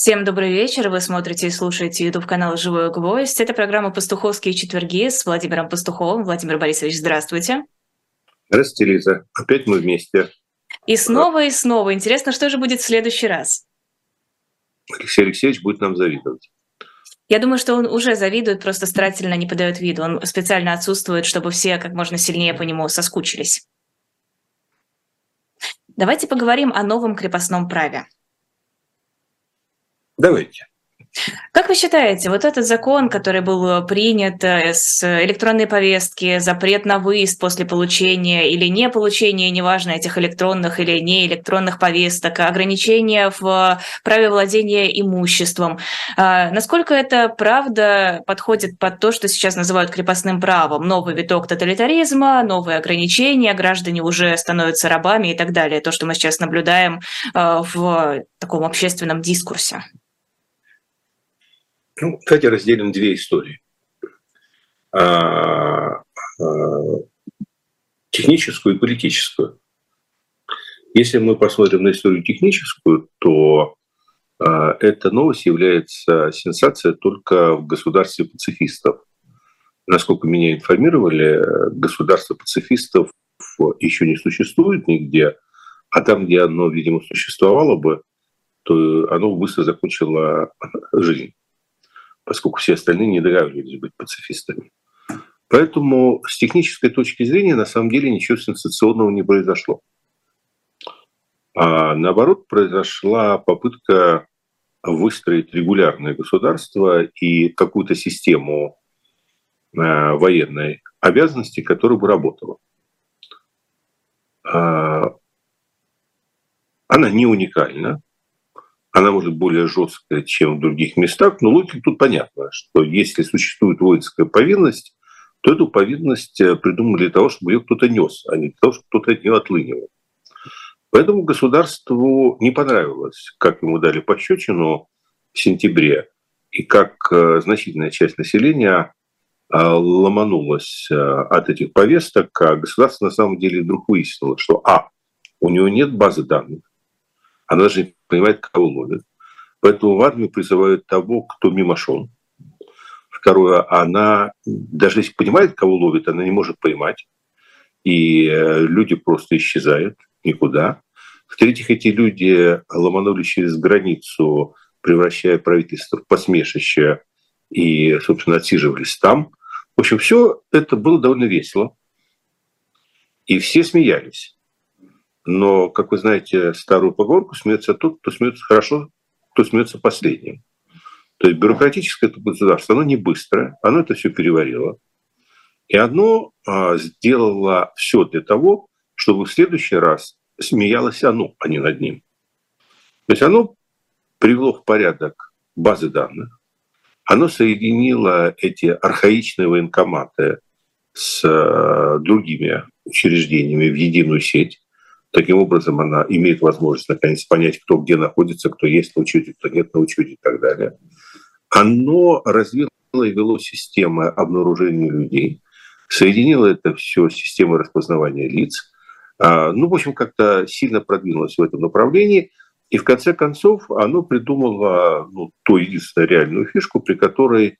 Всем добрый вечер. Вы смотрите и слушаете YouTube-канал «Живой гвоздь». Это программа «Пастуховские четверги» с Владимиром Пастуховым. Владимир Борисович, здравствуйте. Здравствуйте, Лиза. Опять мы вместе. И снова, и снова. Интересно, что же будет в следующий раз? Алексей Алексеевич будет нам завидовать. Я думаю, что он уже завидует, просто старательно не подает виду. Он специально отсутствует, чтобы все как можно сильнее по нему соскучились. Давайте поговорим о новом крепостном праве. Давайте. Как вы считаете, вот этот закон, который был принят э, с электронной повестки, запрет на выезд после получения или не получения, неважно, этих электронных или не электронных повесток, ограничения в праве владения имуществом, насколько это правда подходит под то, что сейчас называют крепостным правом? Новый виток тоталитаризма, новые ограничения, граждане уже становятся рабами и так далее. То, что мы сейчас наблюдаем э, в таком общественном дискурсе. Ну, давайте разделим две истории. А, а, техническую и политическую. Если мы посмотрим на историю техническую, то а, эта новость является сенсацией только в государстве пацифистов. Насколько меня информировали, государство пацифистов еще не существует нигде, а там, где оно, видимо, существовало бы, то оно быстро закончило жизнь поскольку все остальные не договаривались быть пацифистами. Поэтому с технической точки зрения на самом деле ничего сенсационного не произошло. А наоборот, произошла попытка выстроить регулярное государство и какую-то систему э, военной обязанности, которая бы работала. А, она не уникальна, она может более жесткая, чем в других местах, но логика тут понятна, что если существует воинская повинность, то эту повинность э, придумали для того, чтобы ее кто-то нес, а не для того, чтобы кто-то от нее отлынивал. Поэтому государству не понравилось, как ему дали пощечину в сентябре, и как э, значительная часть населения э, ломанулась от этих повесток, а государство на самом деле вдруг выяснило, что а, у него нет базы данных, она даже не понимает, кого ловит. Поэтому в армию призывают того, кто мимо шел. Второе, она, даже если понимает, кого ловит, она не может поймать. И э, люди просто исчезают никуда. В-третьих, эти люди ломанули через границу, превращая правительство в посмешище и, собственно, отсиживались там. В общем, все это было довольно весело. И все смеялись. Но, как вы знаете, старую поговорку смеется тот, кто смеется хорошо, кто смеется последним. То есть бюрократическое государство, оно не быстрое, оно это все переварило. И оно а, сделало все для того, чтобы в следующий раз смеялось оно, а не над ним. То есть оно привело в порядок базы данных, оно соединило эти архаичные военкоматы с а, другими учреждениями в единую сеть. Таким образом, она имеет возможность наконец понять, кто где находится, кто есть на учете, кто нет на учете и так далее. Оно развило и вело системы обнаружения людей, соединило это все с системой распознавания лиц. А, ну, в общем, как-то сильно продвинулось в этом направлении. И в конце концов оно придумало ну, ту единственную реальную фишку, при которой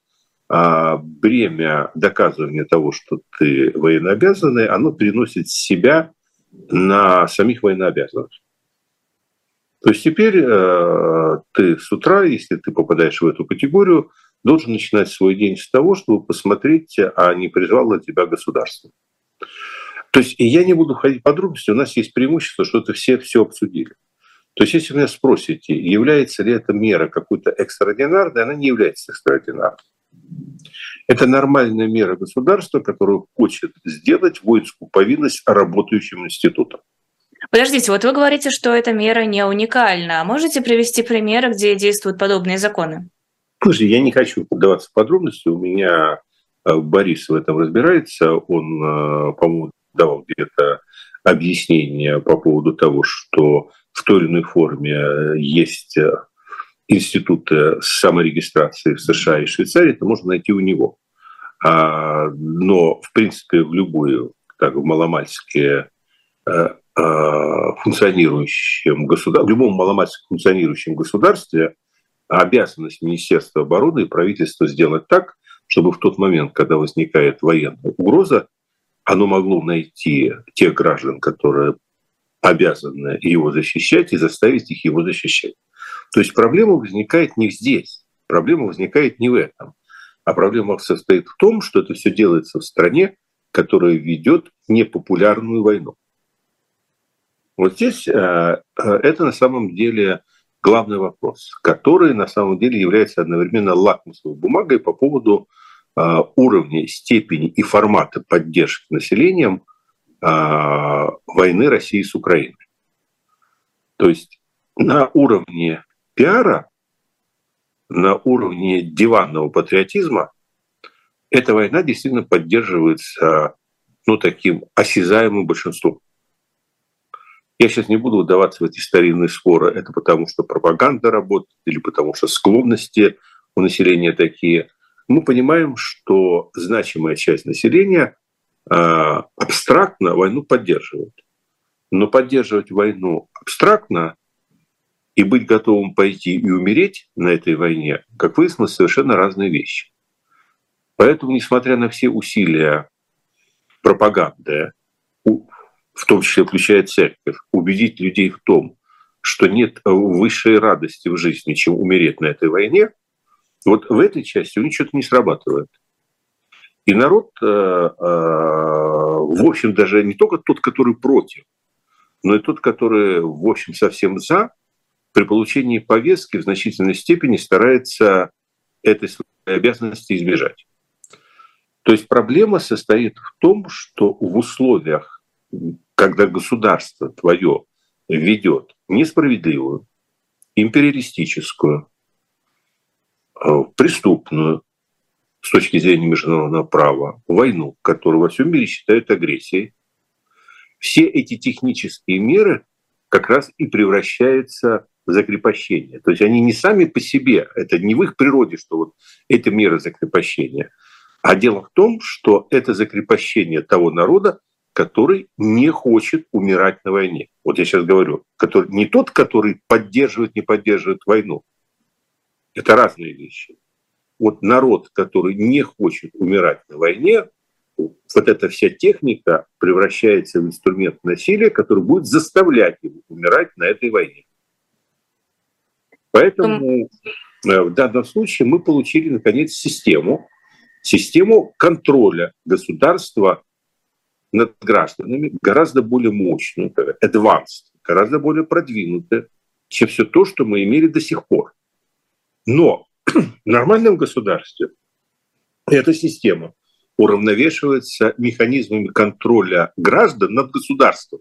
а, бремя доказывания того, что ты военнообязанный, оно переносит с себя на самих военнообязанных. То есть теперь э, ты с утра, если ты попадаешь в эту категорию, должен начинать свой день с того, чтобы посмотреть, а не призвало тебя государство. То есть я не буду ходить в подробности, у нас есть преимущество, что это все все обсудили. То есть если меня спросите, является ли эта мера какой-то экстраординарной, она не является экстраординарной. Это нормальная мера государства, которая хочет сделать воинскую повинность работающим институтом. Подождите, вот вы говорите, что эта мера не уникальна. Можете привести примеры, где действуют подобные законы? Слушайте, я не хочу поддаваться подробности. У меня э, Борис в этом разбирается. Он, э, по-моему, давал где-то объяснение по поводу того, что в той или иной форме э, есть институты саморегистрации в США и Швейцарии, это можно найти у него. А, но, в принципе, в любую, так, в маломальски э, э, функционирующем государстве, в любом маломальски функционирующем государстве обязанность Министерства обороны и правительства сделать так, чтобы в тот момент, когда возникает военная угроза, оно могло найти тех граждан, которые обязаны его защищать, и заставить их его защищать. То есть проблема возникает не здесь, проблема возникает не в этом, а проблема состоит в том, что это все делается в стране, которая ведет непопулярную войну. Вот здесь э, э, это на самом деле главный вопрос, который на самом деле является одновременно лакмусовой бумагой по поводу э, уровня, степени и формата поддержки населением войны России с Украиной. То есть на уровне пиара, на уровне диванного патриотизма эта война действительно поддерживается ну, таким осязаемым большинством. Я сейчас не буду вдаваться в эти старинные споры, это потому что пропаганда работает или потому что склонности у населения такие. Мы понимаем, что значимая часть населения э, абстрактно войну поддерживает. Но поддерживать войну абстрактно и быть готовым пойти и умереть на этой войне, как выяснилось, совершенно разные вещи. Поэтому, несмотря на все усилия пропаганды, в том числе включая церковь, убедить людей в том, что нет высшей радости в жизни, чем умереть на этой войне, вот в этой части у них что-то не срабатывает. И народ, э, э, в общем, даже не только тот, который против, но и тот, который, в общем, совсем за, при получении повестки в значительной степени старается этой своей обязанности избежать. То есть проблема состоит в том, что в условиях когда государство твое ведет несправедливую, империалистическую, э, преступную с точки зрения международного права войну, которую во всем мире считают агрессией, все эти технические меры как раз и превращаются в закрепощение. То есть они не сами по себе, это не в их природе, что вот эти меры закрепощения, а дело в том, что это закрепощение того народа, который не хочет умирать на войне. Вот я сейчас говорю, который, не тот, который поддерживает, не поддерживает войну. Это разные вещи. Вот народ, который не хочет умирать на войне, вот эта вся техника превращается в инструмент насилия, который будет заставлять его умирать на этой войне. Поэтому э, в данном случае мы получили, наконец, систему, систему контроля государства над гражданами гораздо более мощную, advanced, гораздо более продвинутая, чем все то, что мы имели до сих пор. Но в нормальном государстве эта система уравновешивается механизмами контроля граждан над государством.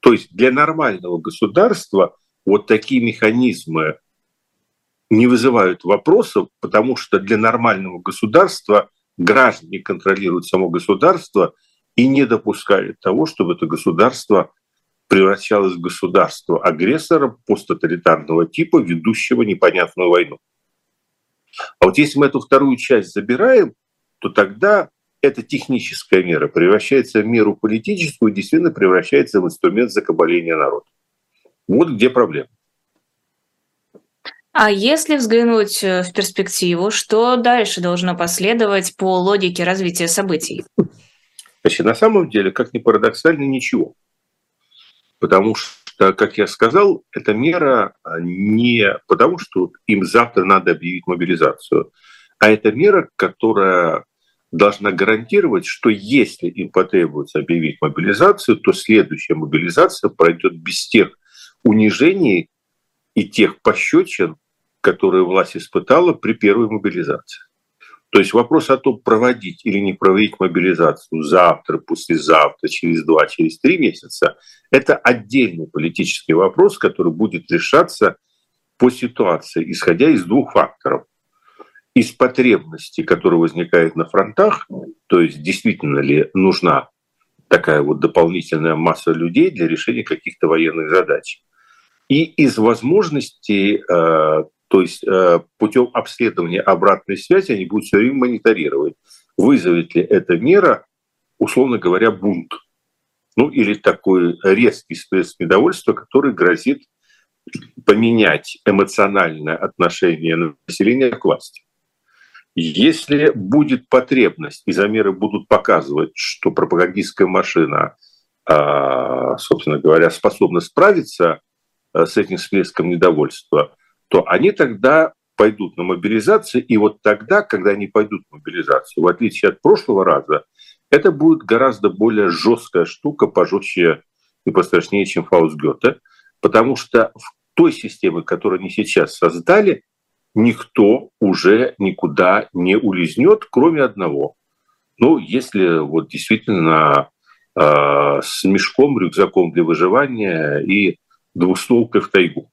То есть для нормального государства вот такие механизмы не вызывают вопросов, потому что для нормального государства граждане контролируют само государство и не допускают того, чтобы это государство превращалось в государство агрессора посттоталитарного типа, ведущего непонятную войну. А вот если мы эту вторую часть забираем, то тогда эта техническая мера превращается в меру политическую и действительно превращается в инструмент закабаления народа. Вот где проблема. А если взглянуть э, в перспективу, что дальше должно последовать по логике развития событий? Значит, на самом деле, как ни парадоксально, ничего. Потому что, как я сказал, эта мера а, не потому, что им завтра надо объявить мобилизацию, а это мера, которая должна гарантировать, что если им потребуется объявить мобилизацию, то следующая мобилизация пройдет без тех унижений и тех пощечин, которые власть испытала при первой мобилизации. То есть вопрос о том, проводить или не проводить мобилизацию завтра, послезавтра, через два, через три месяца, это отдельный политический вопрос, который будет решаться по ситуации, исходя из двух факторов. Из потребностей, которые возникают на фронтах, то есть действительно ли нужна такая вот дополнительная масса людей для решения каких-то военных задач. И из возможностей э, то есть э, путем обследования обратной связи они будут все время мониторировать, вызовет ли эта мера, условно говоря, бунт. Ну или такой резкий всплеск недовольства, который грозит поменять эмоциональное отношение населения к власти. Если будет потребность, и замеры будут показывать, что пропагандистская машина, а, собственно говоря, способна справиться с этим всплеском недовольства, то они тогда пойдут на мобилизацию, и вот тогда, когда они пойдут на мобилизацию, в отличие от прошлого раза, это будет гораздо более жесткая штука, пожестче и пострашнее, чем Фауст Гёте, потому что в той системе, которую они сейчас создали, никто уже никуда не улизнет, кроме одного. Ну, если вот действительно э, с мешком, рюкзаком для выживания и двустволкой в тайгу.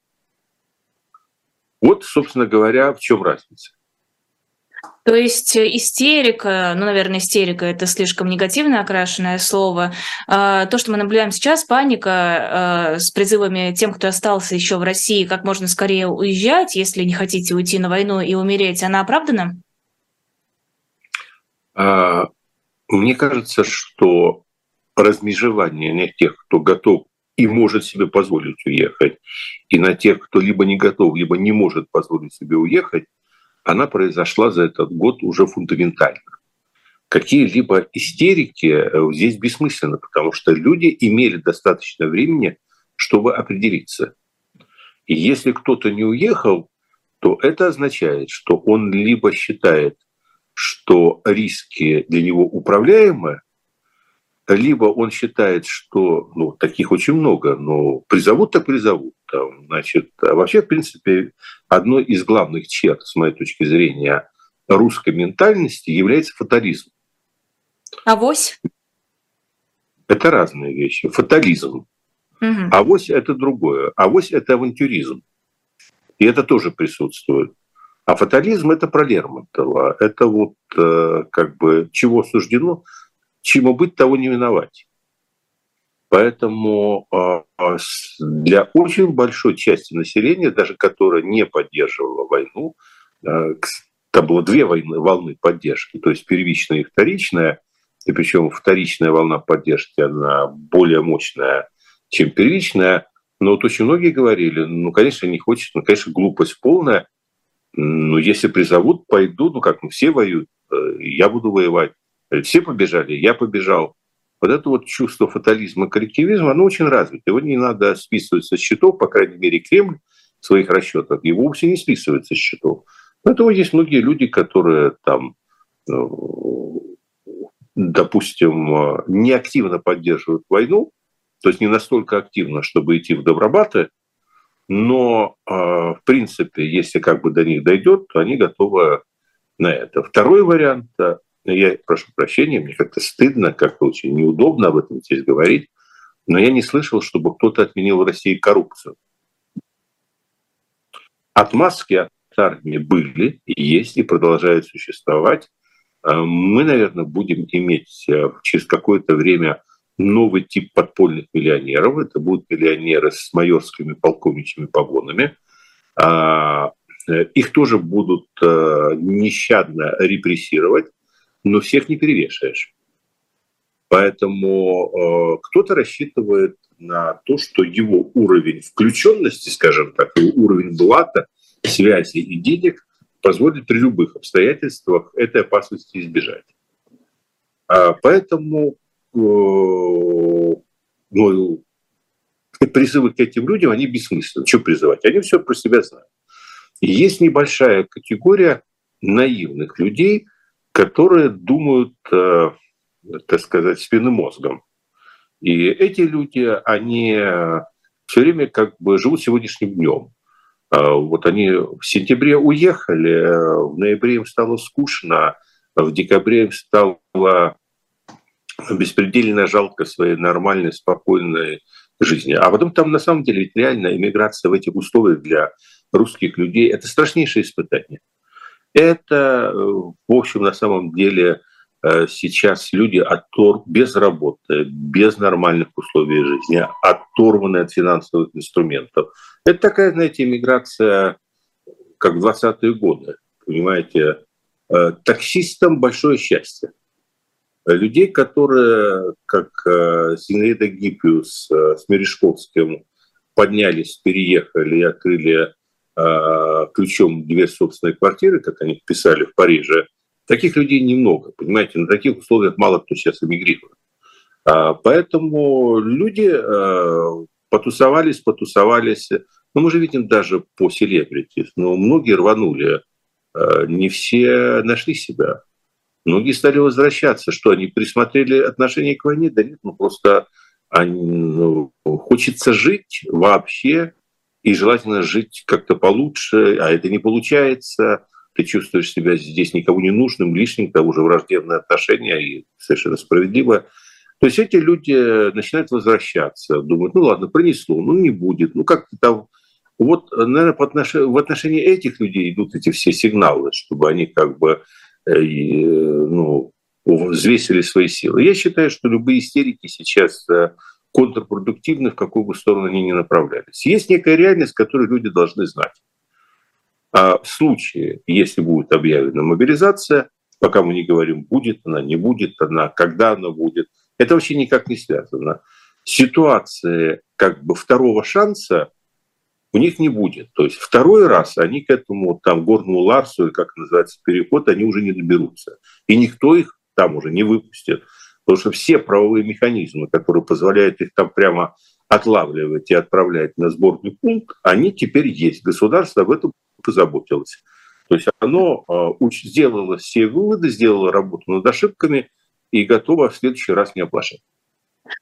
Вот, собственно говоря, в чем разница. То есть э, истерика, ну, наверное, истерика – это слишком негативно окрашенное слово. А, то, что мы наблюдаем сейчас, паника а, с призывами тем, кто остался еще в России, как можно скорее уезжать, если не хотите уйти на войну и умереть, она оправдана? А, мне кажется, что размежевание на тех, кто готов и может себе позволить уехать, и на тех, кто либо не готов, либо не может позволить себе уехать, она произошла за этот год уже фундаментально. Какие-либо истерики э, здесь бессмысленны, потому что люди имели достаточно времени, чтобы определиться. И если кто-то не уехал, то это означает, что он либо считает, что риски для него управляемы, либо он считает, что ну, таких очень много, но призовут так призовут. Там, значит, а вообще, в принципе, одной из главных черт, с моей точки зрения, русской ментальности является фатализм. Авось? Это разные вещи. Фатализм. Угу. Авось – это другое. Авось – это авантюризм. И это тоже присутствует. А фатализм – это про Лермонтова. Это вот э, как бы чего суждено – чему быть, того не виновать. Поэтому а, а, для очень большой части населения, даже которая не поддерживала войну, а, там было две войны, волны поддержки, то есть первичная и вторичная, и причем вторичная волна поддержки, она более мощная, чем первичная, но вот очень многие говорили, ну, конечно, не хочет, ну, конечно, глупость полная, но если призовут, пойду, ну, как, ну, все воюют, э, я буду воевать. Все побежали, я побежал. Вот это вот чувство фатализма, коллективизма, оно очень развито. Его не надо списывать со счетов, по крайней мере, Кремль в своих расчетах его вовсе не списывается с счетов. Поэтому есть многие люди, которые там, э, допустим, неактивно поддерживают войну, то есть не настолько активно, чтобы идти в добробаты, но, э, в принципе, если как бы до них дойдет, то они готовы на это. Второй вариант я прошу прощения, мне как-то стыдно, как-то очень неудобно об этом здесь говорить, но я не слышал, чтобы кто-то отменил в России коррупцию. Отмазки от армии были, и есть, и продолжают существовать. Э, мы, наверное, будем иметь э, через какое-то время новый тип подпольных миллионеров. Это будут миллионеры с майорскими полковничьими погонами. А, э, их тоже будут нещадно репрессировать но всех не перевешаешь. Поэтому э, кто-то рассчитывает на то, что его уровень включенности, скажем так, его уровень блата, связи и денег позволит при любых обстоятельствах этой опасности избежать. А поэтому э, ну, призывы к этим людям, они бессмысленны. Что призывать? Они все про себя знают. Есть небольшая категория наивных людей, которые думают, э, так сказать, спинным мозгом. И эти люди, они все время как бы живут сегодняшним днем. А вот они в сентябре уехали, в ноябре им стало скучно, в декабре им стало беспредельно жалко своей нормальной, спокойной жизни. А потом там на самом деле ведь реально иммиграция в этих условиях для русских людей – это страшнейшее испытание. Это, э, в общем, на самом деле э, сейчас люди оттор без работы, без нормальных условий жизни, оторваны от финансовых инструментов. Это такая, знаете, иммиграция, как в 20-е годы, понимаете. Э, таксистам большое счастье. Людей, которые, как Зинаида Гиппиус с Мережковским поднялись, переехали и открыли э, ключом дверь собственной квартиры, как они писали в Париже, таких людей немного. Понимаете, на таких условиях мало кто сейчас эмигрирует. А, поэтому люди э, потусовались, потусовались. Ну, мы же видим даже по селебрити, но многие рванули, э, не все нашли себя. Многие стали возвращаться. Что, они присмотрели отношение к войне? Да нет, ну просто они, ну, хочется жить вообще, и желательно жить как-то получше, а это не получается. Ты чувствуешь себя здесь никому не нужным, лишним, к тому же враждебное отношение, и совершенно справедливо. То есть эти люди начинают возвращаться, думают, ну ладно, принесло, ну не будет, ну как-то там... Вот, наверное, по отнош... в отношении этих людей идут эти все сигналы, чтобы они как бы э, ну, взвесили свои силы. Я считаю, что любые истерики сейчас э, контрпродуктивны, в какую бы сторону они ни направлялись. Есть некая реальность, которую люди должны знать. А в случае, если будет объявлена мобилизация, пока мы не говорим, будет она, не будет она, когда она будет, это вообще никак не связано. Ситуация как бы второго шанса у них не будет. То есть второй раз они к этому там горному Ларсу, или как называется переход, они уже не доберутся. И никто их там уже не выпустит. Потому что все правовые механизмы, которые позволяют их там прямо отлавливать и отправлять на сборный пункт, они теперь есть. Государство об этом позаботилось. То есть оно э, сделало все выводы, сделало работу над ошибками и готово в следующий раз не оплошать.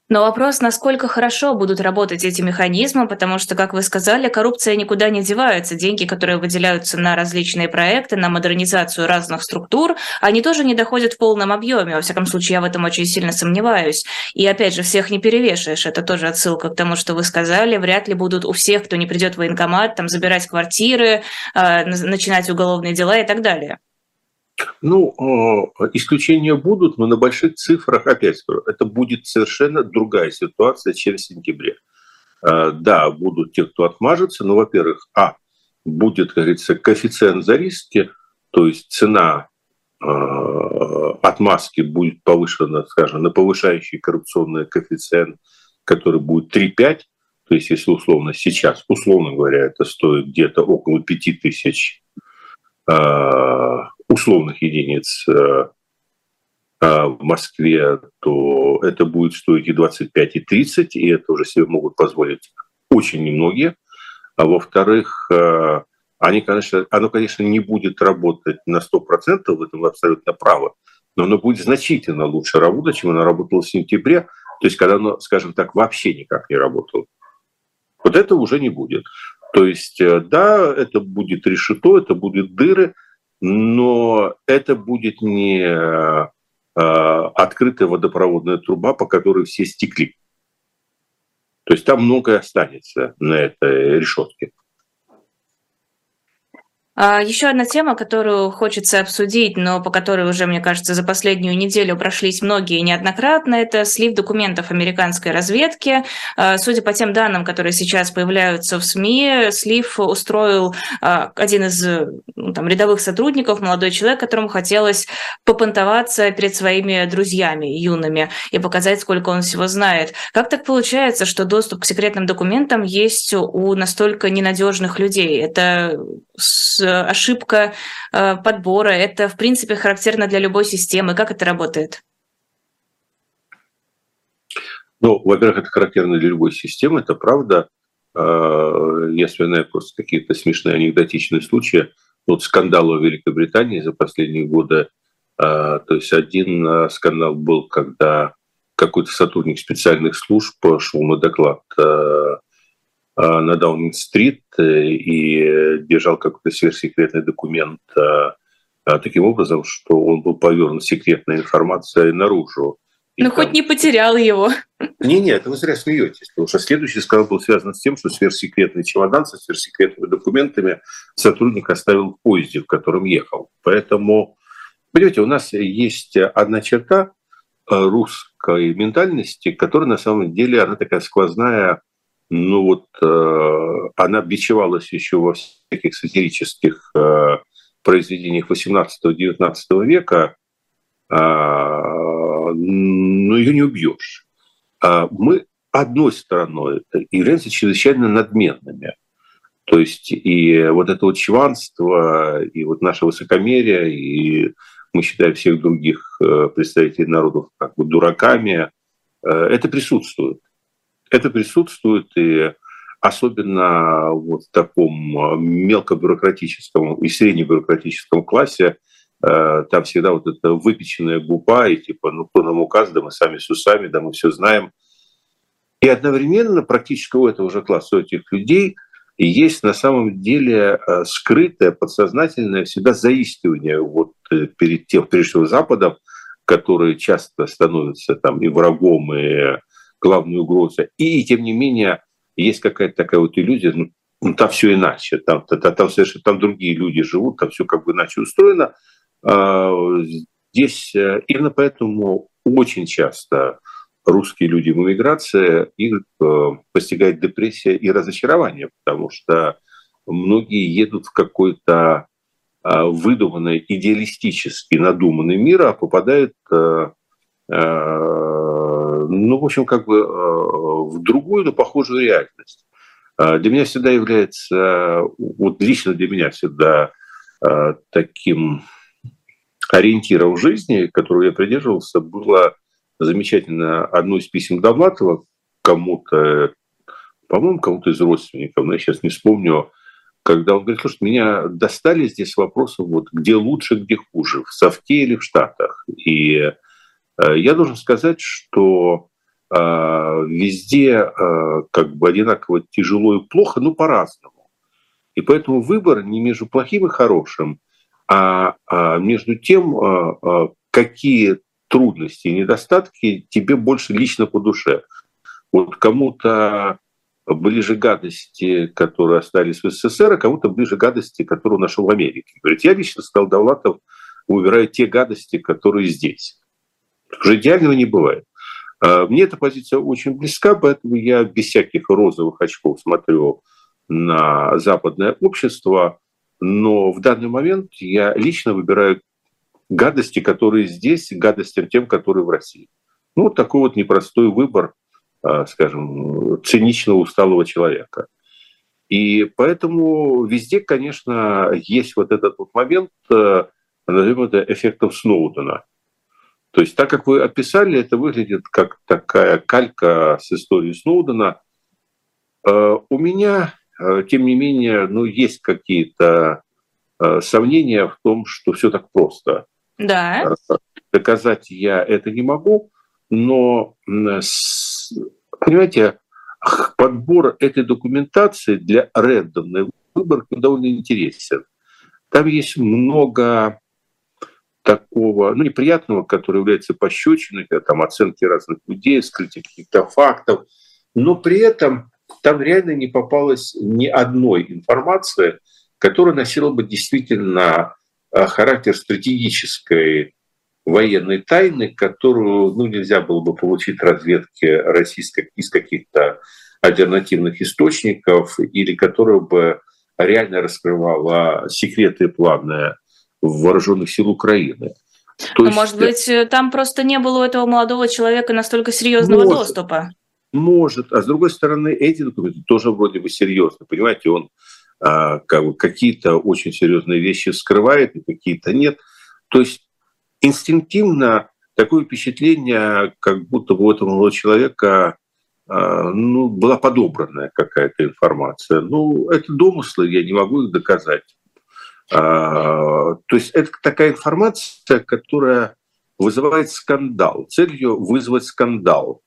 Но вопрос, насколько хорошо будут работать эти механизмы, потому что, как вы сказали, коррупция никуда не девается. Деньги, которые выделяются на различные проекты, на модернизацию разных структур, они тоже не доходят в полном объеме. Во всяком случае, я в этом очень сильно сомневаюсь. И опять же, всех не перевешаешь. Это тоже отсылка к тому, что вы сказали. Вряд ли будут у всех, кто не придет в военкомат, там, забирать квартиры, а, начинать уголовные дела и так далее. Ну, э, исключения будут, но на больших цифрах, опять скажу, это будет совершенно другая ситуация, чем в сентябре. Э, да, будут те, кто отмажется, но, во-первых, а, будет, как говорится, коэффициент за риски, то есть цена э, отмазки будет повышена, скажем, на повышающий коррупционный коэффициент, который будет 3,5, то есть если условно сейчас, условно говоря, это стоит где-то около 5 тысяч условных единиц э, э, в Москве, то это будет стоить и 25, и 30, и это уже себе могут позволить очень немногие. А во-вторых, э, они, конечно, оно, конечно, не будет работать на 100%, в этом вы абсолютно правы, но оно будет значительно лучше работать, чем оно работало в сентябре, то есть когда оно, скажем так, вообще никак не работало. Вот этого уже не будет. То есть, да, это будет решето, это будут дыры, но это будет не э, открытая водопроводная труба, по которой все стекли. То есть там многое останется на этой решетке. А, Еще одна тема, которую хочется обсудить, но по которой уже, мне кажется, за последнюю неделю прошлись многие неоднократно, это слив документов американской разведки. А, судя по тем данным, которые сейчас появляются в СМИ, слив устроил а, один из ну, там, рядовых сотрудников, молодой человек, которому хотелось попонтоваться перед своими друзьями юными и показать, сколько он всего знает. Как так получается, что доступ к секретным документам есть у настолько ненадежных людей? Это ошибка э, подбора. Это, в принципе, характерно для любой системы. Как это работает? Ну, во-первых, это характерно для любой системы, это правда. Э, я вспоминаю просто какие-то смешные анекдотичные случаи. Вот скандалы в Великобритании за последние годы. Э, то есть один скандал был, когда какой-то сотрудник специальных служб шел на доклад на Даунинг-стрит э, и держал какой-то сверхсекретный документ э, таким образом, что он был повернут секретной информацией наружу. И ну, там... хоть не потерял его. Не-не, это вы зря смеетесь, потому что следующий скандал был связан с тем, что сверхсекретный чемодан со сверхсекретными документами сотрудник оставил в поезде, в котором ехал. Поэтому, понимаете, у нас есть одна черта русской ментальности, которая на самом деле, она такая сквозная ну вот э, она бичевалась еще во всяких сатирических э, произведениях 18-19 века, э, но ее не убьешь. А мы одной стороной, являются чрезвычайно надменными. То есть и вот это вот чванство, и вот наше высокомерие, и мы считаем всех других э, представителей народов как бы дураками, э, это присутствует. Это присутствует, и особенно вот в таком мелкобюрократическом и среднебюрократическом классе, э, там всегда вот эта выпеченная губа, и типа, ну кто нам указ, да мы сами с усами, да мы все знаем. И одновременно практически у этого же класса, у этих людей – есть на самом деле э, скрытое, подсознательное всегда заискивание вот э, перед тем, прежде всего, Западом, который часто становится там и врагом, и главной угрозой. И, тем не менее, есть какая-то такая вот иллюзия, ну, ну там все иначе, там, там, там совершенно там другие люди живут, там все как бы иначе устроено. А, здесь э, именно поэтому очень часто русские люди в эмиграции, их э, постигает депрессия и разочарование, потому что многие едут в какой-то э, выдуманный, идеалистический, надуманный мир, а попадают, э, ну, в общем, как бы в другую, но похожую реальность. Для меня всегда является, вот лично для меня всегда таким ориентиром в жизни, которого я придерживался, было замечательно одно из писем Довлатова кому-то, по-моему, кому-то из родственников, но я сейчас не вспомню, когда он говорит, слушай, меня достали здесь вопросы, вот, где лучше, где хуже, в Софте или в Штатах. И э, я должен сказать, что э, везде э, как бы одинаково тяжело и плохо, но по-разному. И поэтому выбор не между плохим и хорошим, а, а между тем, э, э, какие трудности и недостатки тебе больше лично по душе. Вот кому-то ближе гадости, которые остались в СССР, а кому-то ближе гадости, которые нашел в Америке. Говорит, я лично сказал Давлатов, убираю те гадости, которые здесь. Уже идеального не бывает. А, мне эта позиция очень близка, поэтому я без всяких розовых очков смотрю на западное общество, но в данный момент я лично выбираю гадости, которые здесь, гадостям тем, которые в России. Ну, вот такой вот непростой выбор, а, скажем, циничного, усталого человека. И поэтому везде, конечно, есть вот этот вот момент, э, назовем это эффектом Сноудена. То есть так, как вы описали, это выглядит как такая калька с историей Сноудена. Э, у меня, э, тем не менее, ну, есть какие-то сомнения в том, что все так просто. Да. Доказать я это не могу, но, понимаете, подбор этой документации для рандомной выборки довольно интересен. Там есть много такого, ну, неприятного, который является пощечиной, там оценки разных людей, скрытие каких-то фактов, но при этом там реально не попалось ни одной информации, которая носила бы действительно Э, характер стратегической военной тайны, которую ну, нельзя было бы получить разведке российской из каких-то альтернативных источников, или которая бы реально раскрывала секреты планы вооруженных сил Украины. То есть, может быть, э, там просто не было у этого молодого человека настолько серьезного может, доступа? Может. А с другой стороны, эти документы тоже вроде бы серьезны. Понимаете, он а, как бы какие-то очень серьезные вещи скрывает, и какие-то нет. То есть инстинктивно такое впечатление, как будто бы у этого молодого человека а, ну, была подобранная какая-то информация. Ну, это домыслы, я не могу их доказать. А, то есть это такая информация, которая вызывает скандал, целью вызвать скандал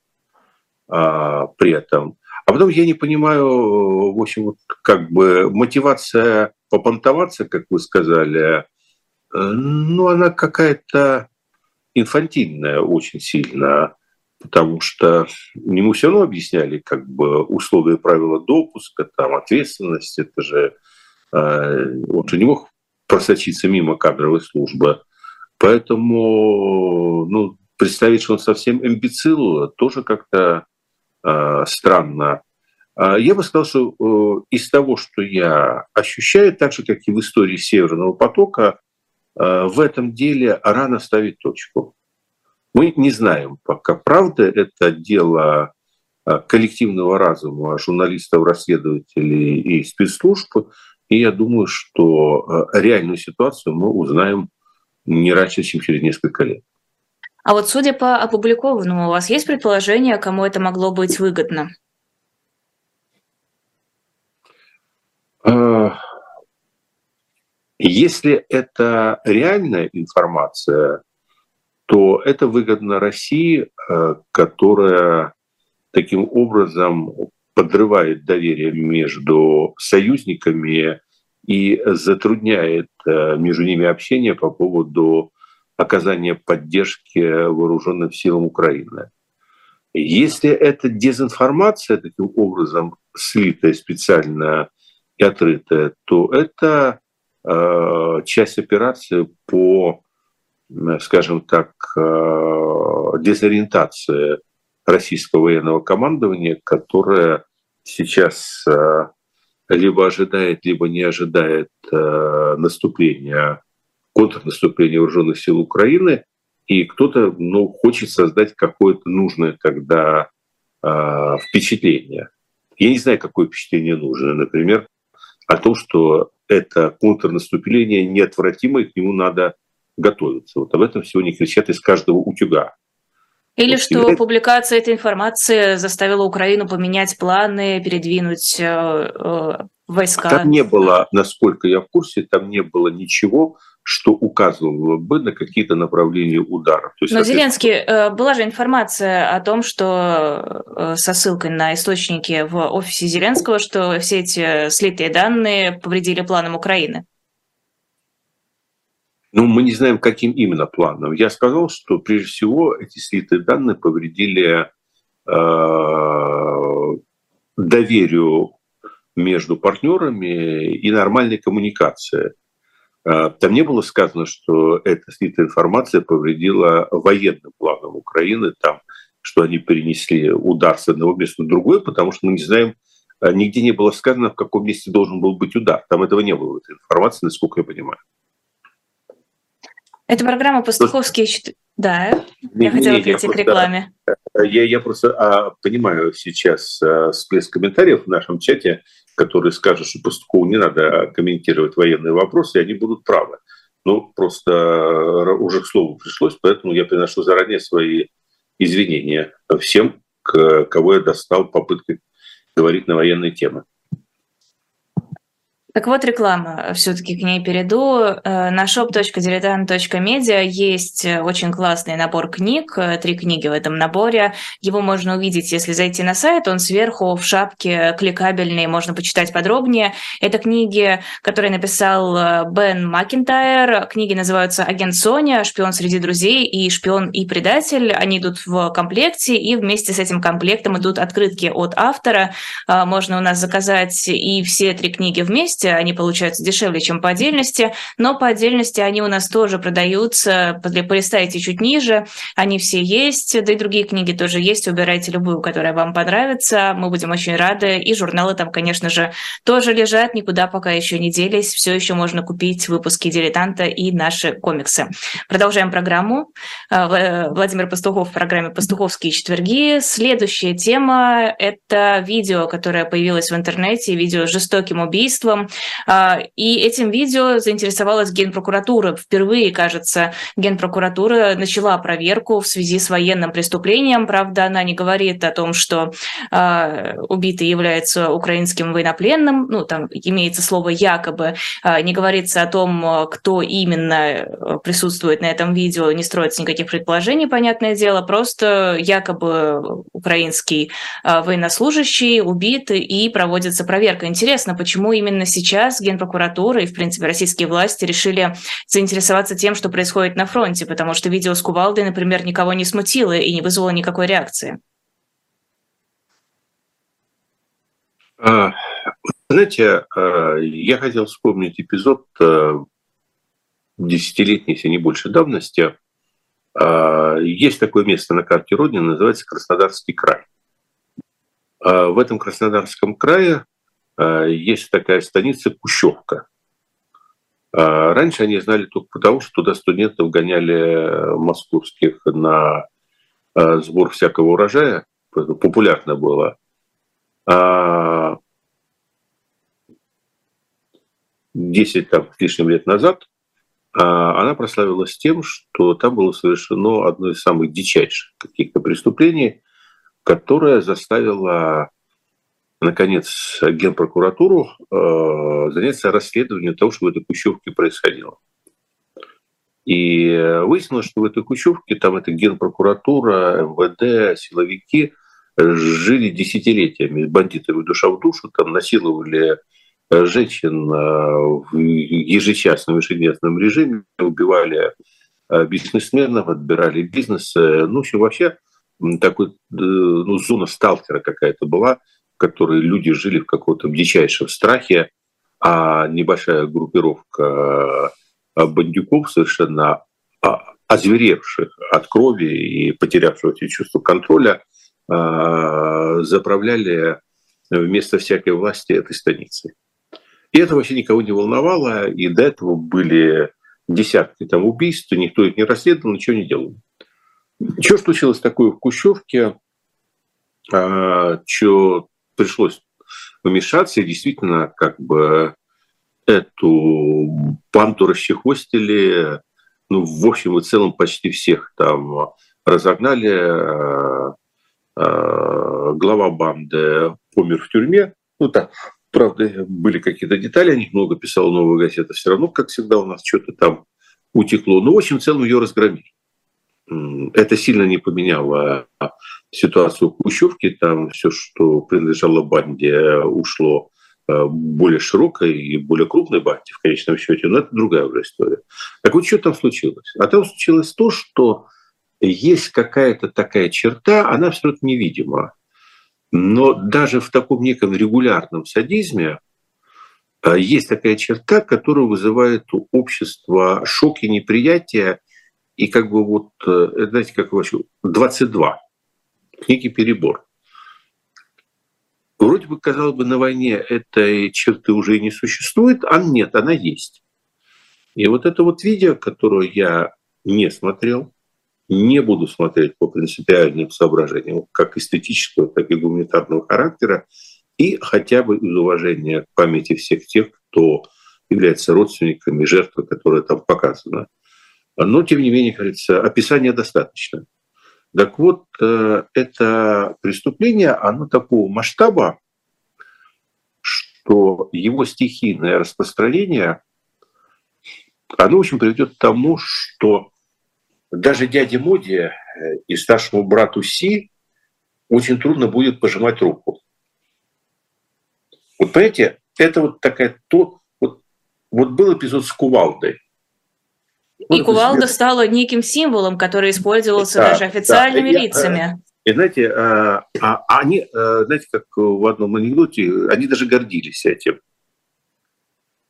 при этом. А потом я не понимаю, в общем, вот как бы мотивация попонтоваться, как вы сказали, э, ну, она какая-то инфантильная очень сильно, потому что ему все равно объясняли как бы условия правила допуска, там ответственность, это же э, он же не мог просочиться мимо кадровой службы. Поэтому ну, представить, что он совсем имбецил, тоже как-то Э, странно. А я бы сказал, что э, из того, что я ощущаю, так же, как и в истории Северного потока, э, в этом деле рано ставить точку. Мы не знаем пока, правда это дело коллективного разума журналистов, расследователей и спецслужб. И я думаю, что реальную ситуацию мы узнаем не раньше, чем через несколько лет. А вот судя по опубликованному, у вас есть предположение, кому это могло быть выгодно? А, если это реальная информация, то это выгодно России, э, которая таким образом подрывает доверие между союзниками и затрудняет э, между ними общение по поводу оказания поддержки вооруженным силам Украины. Если это дезинформация, таким образом слитая специально и отрытая, то это э, часть операции по, скажем так, э, дезориентации российского военного командования, которое сейчас э, либо ожидает, либо не ожидает э, наступления, контрнаступления вооруженных сил Украины, и кто-то ну, хочет создать какое-то нужное тогда э, впечатление. Я не знаю, какое впечатление нужно. Например, о том, что это контрнаступление неотвратимо, и к нему надо готовиться. Вот об этом сегодня кричат из каждого утюга. Или что публикация этой информации заставила Украину поменять планы, передвинуть э, э, войска. Там не было, насколько я в курсе, там не было ничего, что указывало бы на какие-то направления ударов. То есть, Но Зеленский, э, была же информация о том, что со ссылкой на источники в офисе Зеленского, что все эти слитые данные повредили планам Украины. Ну, мы не знаем, каким именно планом. Я сказал, что прежде всего эти слитые данные повредили э, доверию между партнерами и нормальной коммуникации. Э, там не было сказано, что эта слитая информация повредила военным планам Украины, там, что они перенесли удар с одного места на другое, потому что мы не знаем, э, нигде не было сказано, в каком месте должен был быть удар. Там этого не было, этой информации, насколько я понимаю. Это программа «Пастуховские...» Да, не, я не, хотела не, перейти к рекламе. Я, я просто а, понимаю сейчас а, всплеск комментариев в нашем чате, которые скажут, что Пастухову не надо комментировать военные вопросы, и они будут правы. Ну, просто уже к слову пришлось, поэтому я приношу заранее свои извинения всем, кого я достал попыткой говорить на военные темы. Так вот, реклама, все-таки к ней перейду. Э, на shop.diletant.media есть э, очень классный набор книг, э, три книги в этом наборе. Его можно увидеть, если зайти на сайт, он сверху в шапке кликабельный, можно почитать подробнее. Это книги, которые написал Бен Макинтайр. Книги называются «Агент Соня», «Шпион среди друзей» и «Шпион и предатель». Они идут в комплекте, и вместе с этим комплектом идут открытки от автора. Можно у нас заказать и все три книги вместе, вместе, они получаются дешевле, чем по отдельности, но по отдельности они у нас тоже продаются, полистайте чуть ниже, они все есть, да и другие книги тоже есть, выбирайте любую, которая вам понравится, мы будем очень рады, и журналы там, конечно же, тоже лежат, никуда пока еще не делись, все еще можно купить выпуски «Дилетанта» и наши комиксы. Продолжаем программу. А, Владимир Пастухов в программе «Пастуховские четверги». Следующая тема – это видео, которое появилось в интернете, видео с жестоким убийством. А, и этим видео заинтересовалась Генпрокуратура. Впервые, кажется, Генпрокуратура начала проверку в связи с военным преступлением. Правда, она не говорит о том, что а, убитый является украинским военнопленным. Ну, там имеется слово «якобы». А, не говорится о том, кто именно присутствует на этом видео. Не строится никаких предположений, понятное дело. Просто якобы украинский военнослужащий убит и проводится проверка. Интересно, почему именно сейчас сейчас Генпрокуратура и, в принципе, российские власти решили заинтересоваться тем, что происходит на фронте, потому что видео с кувалдой, например, никого не смутило и не вызвало никакой реакции. А, знаете, а, я хотел вспомнить эпизод а, десятилетней, если не больше давности. Есть такое место на карте Родины, называется Краснодарский край. В этом Краснодарском крае есть такая станица Кущевка. Э, раньше они знали только потому, что туда студентов гоняли московских на э, сбор всякого урожая. популярно было. А 10 там, с лишним лет назад а, она прославилась тем, что там было совершено одно из самых дичайших каких-то преступлений, которое заставило, наконец, Генпрокуратуру э, заняться расследованием того, что в этой Кущевке происходило. И выяснилось, что в этой Кущевке там это Генпрокуратура, МВД, силовики жили десятилетиями, бандитами душа в душу, там насиловали женщин э, в ежечасном, ежедневном режиме, убивали э, бизнесменов, отбирали бизнес. Ну, в вообще такой, э, ну, зона сталкера какая-то была, которой люди жили в каком-то дичайшем страхе, а небольшая группировка бандюков совершенно а, озверевших от крови и потерявших чувства контроля, заправляли вместо всякой власти этой станицей. И это вообще никого не волновало, и до этого были десятки там убийств, никто их не расследовал, ничего не делал. Что случилось такое в Кущевке, а, что пришлось вмешаться, и действительно как бы эту банду расчехвостили, ну, в общем и целом почти всех там разогнали. А, а, глава банды помер в тюрьме, ну так, Правда, были какие-то детали, о них много писала новая газета. Все равно, как всегда, у нас что-то там утекло. Но, в общем, в целом ее разгромили. Это сильно не поменяло ситуацию в Кущевке. Там все, что принадлежало банде, ушло э, более широкой и более крупной банде в конечном счете. Но это другая уже история. Так вот, что там случилось? А там случилось то, что есть какая-то такая черта, она абсолютно невидима. Но даже в таком неком регулярном садизме а, есть такая черта, которая вызывает у общества шок и неприятие, и как бы вот, э, знаете, как вообще, 22, некий перебор. Вроде бы, казалось бы, на войне этой черты уже не существует, а нет, она есть. И вот это вот видео, которое я не смотрел, не буду смотреть по принципиальным соображениям, как эстетического, так и гуманитарного характера, и хотя бы из уважения к памяти всех тех, кто является родственниками жертвы, которая там показана. Но, тем не менее, говорится, описания достаточно. Так вот, э, это преступление, оно такого масштаба, что его стихийное распространение, оно, в общем, приведет к тому, что даже дяде Моди э, и старшему брату Си очень трудно будет пожимать руку. Вот понимаете, это вот такая то, вот, вот был эпизод с кувалдой. И вот кувалда стала неким символом, который использовался да, даже официальными да. лицами. И, знаете, а, а, они, а, знаете, как в одном анекдоте, они даже гордились этим.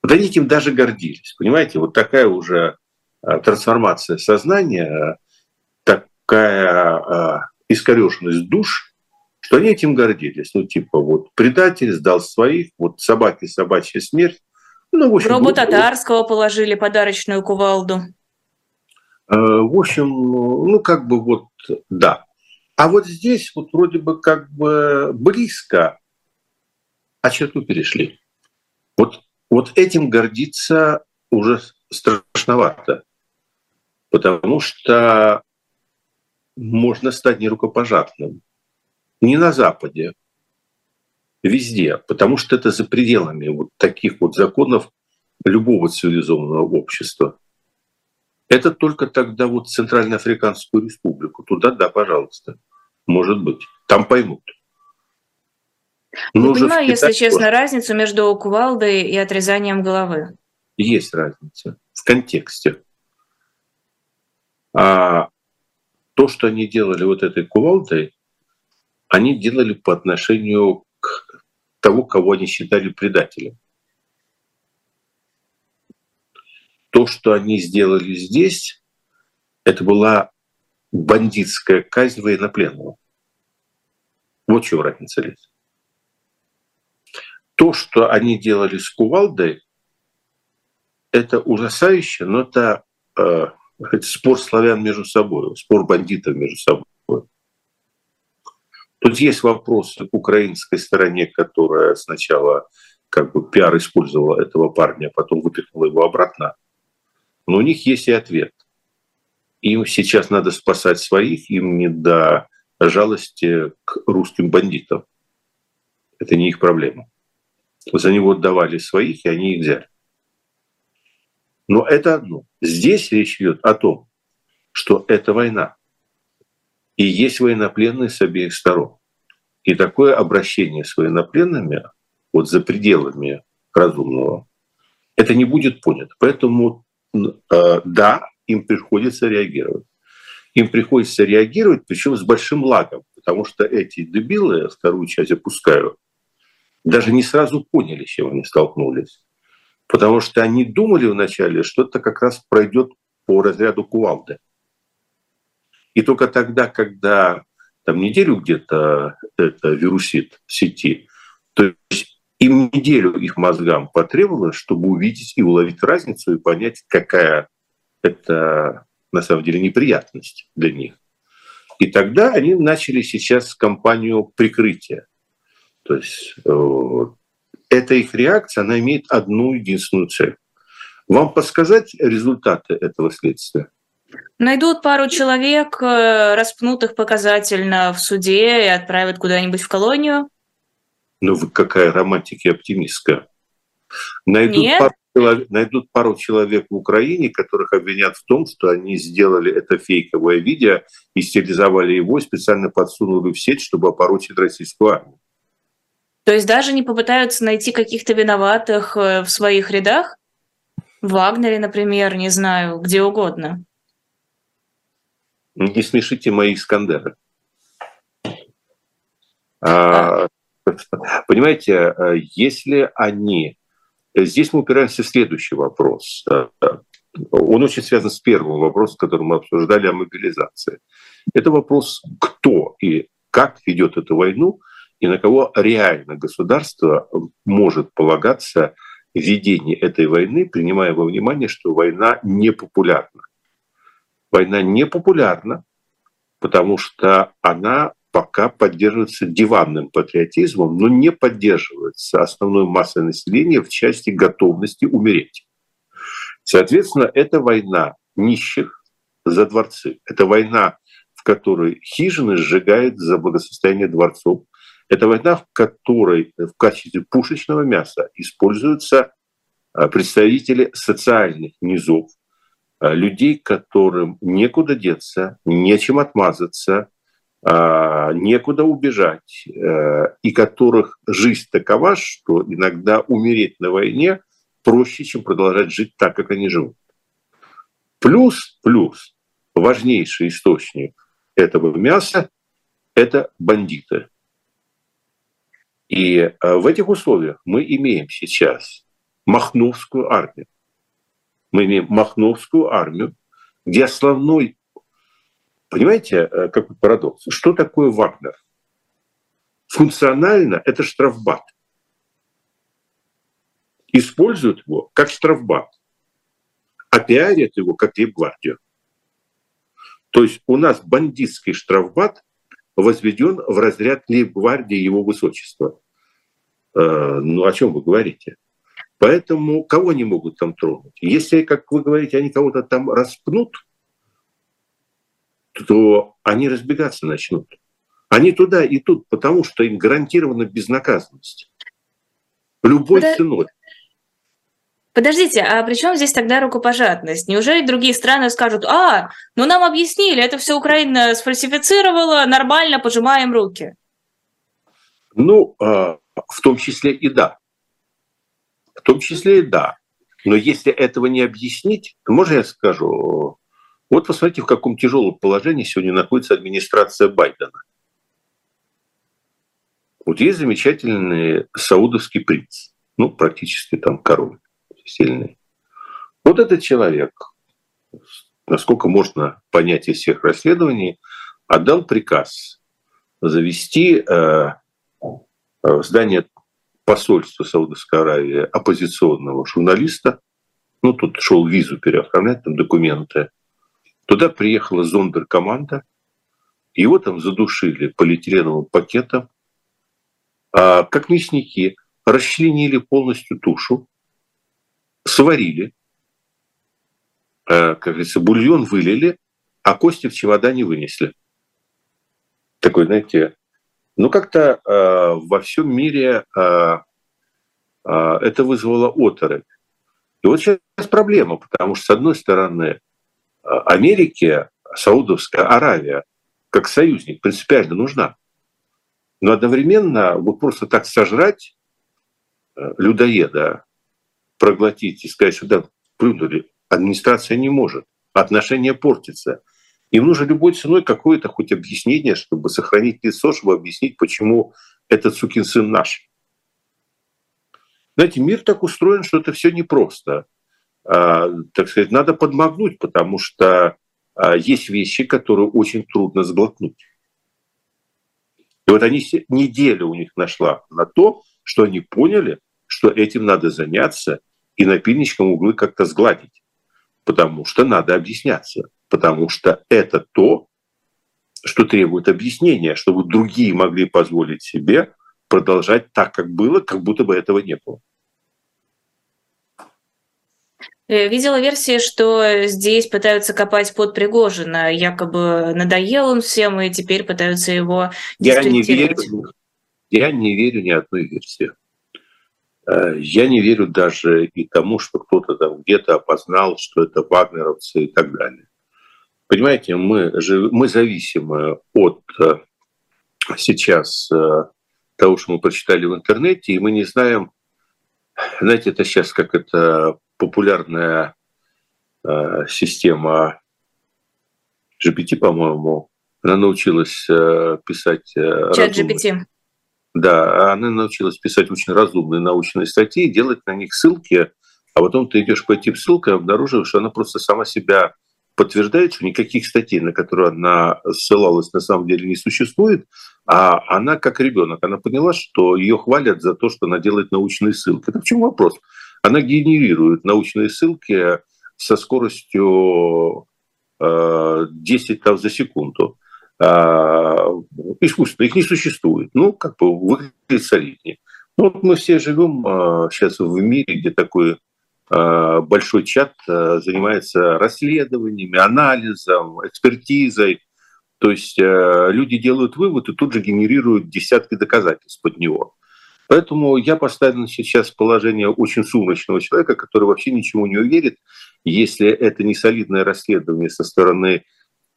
Вот они этим даже гордились, понимаете? Вот такая уже Э, трансформация сознания, такая э, искорешенность душ, что они этим гордились. Ну, типа, вот предатель сдал своих, вот собаки, собачья смерть. Ну, в общем, Гробу Татарского положили подарочную кувалду. Э, в общем, ну, как бы вот, да. А вот здесь вот вроде бы как бы близко, а черту перешли. Вот, вот этим гордиться уже страшновато потому что можно стать нерукопожатным. Не на Западе, везде, потому что это за пределами вот таких вот законов любого цивилизованного общества. Это только тогда вот Центральноафриканскую республику. Туда, да, пожалуйста, может быть. Там поймут. Не понимаю, если честно, разницу между кувалдой и отрезанием головы. Есть разница в контексте. А то, что они делали вот этой кувалдой, они делали по отношению к того, кого они считали предателем. То, что они сделали здесь, это была бандитская казнь военнопленного. Вот чего разница есть. То, что они делали с кувалдой, это ужасающе, но это э, спор славян между собой, спор бандитов между собой. Тут есть вопросы к украинской стороне, которая сначала как бы пиар использовала этого парня, а потом выпихнула его обратно. Но у них есть и ответ. Им сейчас надо спасать своих, им не до жалости к русским бандитам. Это не их проблема. За него отдавали своих, и они их взяли. Но это одно. Здесь речь идет о том, что это война. И есть военнопленные с обеих сторон. И такое обращение с военнопленными вот за пределами разумного, это не будет понято. Поэтому да, им приходится реагировать. Им приходится реагировать, причем с большим лагом, потому что эти дебилы, вторую часть опускаю, даже не сразу поняли, с чем они столкнулись. Потому что они думали вначале, что это как раз пройдет по разряду кувалды. И только тогда, когда там неделю где-то это вирусит в сети, то есть им неделю их мозгам потребовалось, чтобы увидеть и уловить разницу и понять, какая это на самом деле неприятность для них. И тогда они начали сейчас кампанию прикрытия. То есть э, эта их реакция, она имеет одну единственную цель. Вам подсказать результаты этого следствия? Найдут пару человек, э, распнутых показательно в суде и отправят куда-нибудь в колонию? Ну, вы какая романтика и оптимистка. Найдут Нет? пару, найдут пару человек в Украине, которых обвинят в том, что они сделали это фейковое видео и стилизовали его, специально подсунули в сеть, чтобы опорочить российскую армию. То есть даже не попытаются найти каких-то виноватых э, в своих рядах? В Вагнере, например, не знаю, где угодно. Не смешите мои Искандеры. А, понимаете, э, если они... Здесь мы упираемся в следующий вопрос. Э, он очень связан с первым вопросом, который мы обсуждали о мобилизации. Это вопрос, кто и как ведет эту войну – и на кого реально государство может полагаться в ведении этой войны, принимая во внимание, что война непопулярна. Война непопулярна, потому что она пока поддерживается диванным патриотизмом, но не поддерживается основной массой населения в части готовности умереть. Соответственно, это война нищих за дворцы. Это война, в которой хижины сжигают за благосостояние дворцов, это война, в которой в качестве пушечного мяса используются а, представители социальных низов, а, людей, которым некуда деться, нечем отмазаться, некуда убежать, и которых жизнь такова, что иногда умереть на войне проще, чем продолжать жить так, как они живут. Плюс, плюс, важнейший источник этого мяса – это бандиты. И э, в этих условиях мы имеем сейчас Махновскую армию. Мы имеем Махновскую армию, где основной... Понимаете, э, какой парадокс? Что такое Вагнер? Функционально это штрафбат. Используют его как штрафбат, а пиарят его как лейб-гвардию. То есть у нас бандитский штрафбат возведен в разряд лейб-гвардии его высочества. Э, ну, о чем вы говорите? Поэтому кого они могут там тронуть? Если, как вы говорите, они кого-то там распнут, то они разбегаться начнут. Они туда идут, потому что им гарантирована безнаказанность. Любой Под... ценой. Подождите, а при чем здесь тогда рукопожатность? Неужели другие страны скажут, а, ну нам объяснили, это все Украина сфальсифицировала, нормально, пожимаем руки? Ну, а, в том числе и да. В том числе и да. Но если этого не объяснить, то, можно я скажу, вот посмотрите, в каком тяжелом положении сегодня находится администрация Байдена. Вот есть замечательный саудовский принц, ну, практически там король сильный. Вот этот человек, насколько можно понять из всех расследований, отдал приказ завести э, э, в здание посольства Саудовской Аравии оппозиционного журналиста. Ну, тут шел визу переоформлять, там документы. Туда приехала зондеркоманда, Его там задушили полиэтиленовым пакетом, а как мясники расчленили полностью тушу, сварили, э, как говорится, бульон вылили, а кости в чемодане вынесли. Такой, знаете, ну как-то э, во всем мире э, э, это вызвало оторопь. И вот сейчас проблема, потому что, с одной стороны, Америке Саудовская Аравия как союзник принципиально нужна. Но одновременно вот просто так сожрать э, людоеда, проглотить и сказать, сюда плюнули, администрация не может, отношения портятся. Им нужно любой ценой какое-то хоть объяснение, чтобы сохранить лицо, чтобы объяснить, почему этот сукин сын наш. Знаете, мир так устроен, что это все непросто. А, так сказать, надо подмогнуть, потому что а, есть вещи, которые очень трудно сглотнуть. И вот они неделю у них нашла на то, что они поняли, что этим надо заняться и напильничком углы как-то сгладить. Потому что надо объясняться. Потому что это то, что требует объяснения, чтобы другие могли позволить себе продолжать так, как было, как будто бы этого не было. Э, видела версии, что здесь пытаются копать под Пригожина, якобы надоел он всем, и теперь пытаются его я не верю, Я не верю ни одной версии. Э, я не верю даже и тому, что кто-то там где-то опознал, что это вагнеровцы и так далее. Понимаете, мы, же, мы зависимы от э, сейчас того, что мы прочитали в интернете, и мы не знаем, знаете, это сейчас как это популярная э, система GPT, по-моему, она научилась э, писать... Э, Чат GPT. Да, она научилась писать очень разумные научные статьи, делать на них ссылки, а потом ты идешь по этим ссылкам и обнаруживаешь, что она просто сама себя подтверждает, что никаких статей, на которые она ссылалась, на самом деле не существует, а она как ребенок, она поняла, что ее хвалят за то, что она делает научные ссылки. Это в чем вопрос? Она генерирует научные ссылки со скоростью 10 э, там, за секунду. А, искусственно, их не существует. Ну, как бы выглядит солиднее. Ну, вот мы все живем сейчас э, в мире, где такой э, большой чат занимается расследованиями, анализом, экспертизой. То есть люди делают вывод и тут же генерируют десятки доказательств под него. Поэтому я поставлен сейчас в положение очень сумрачного человека, который вообще ничему не уверит, если это не солидное расследование со стороны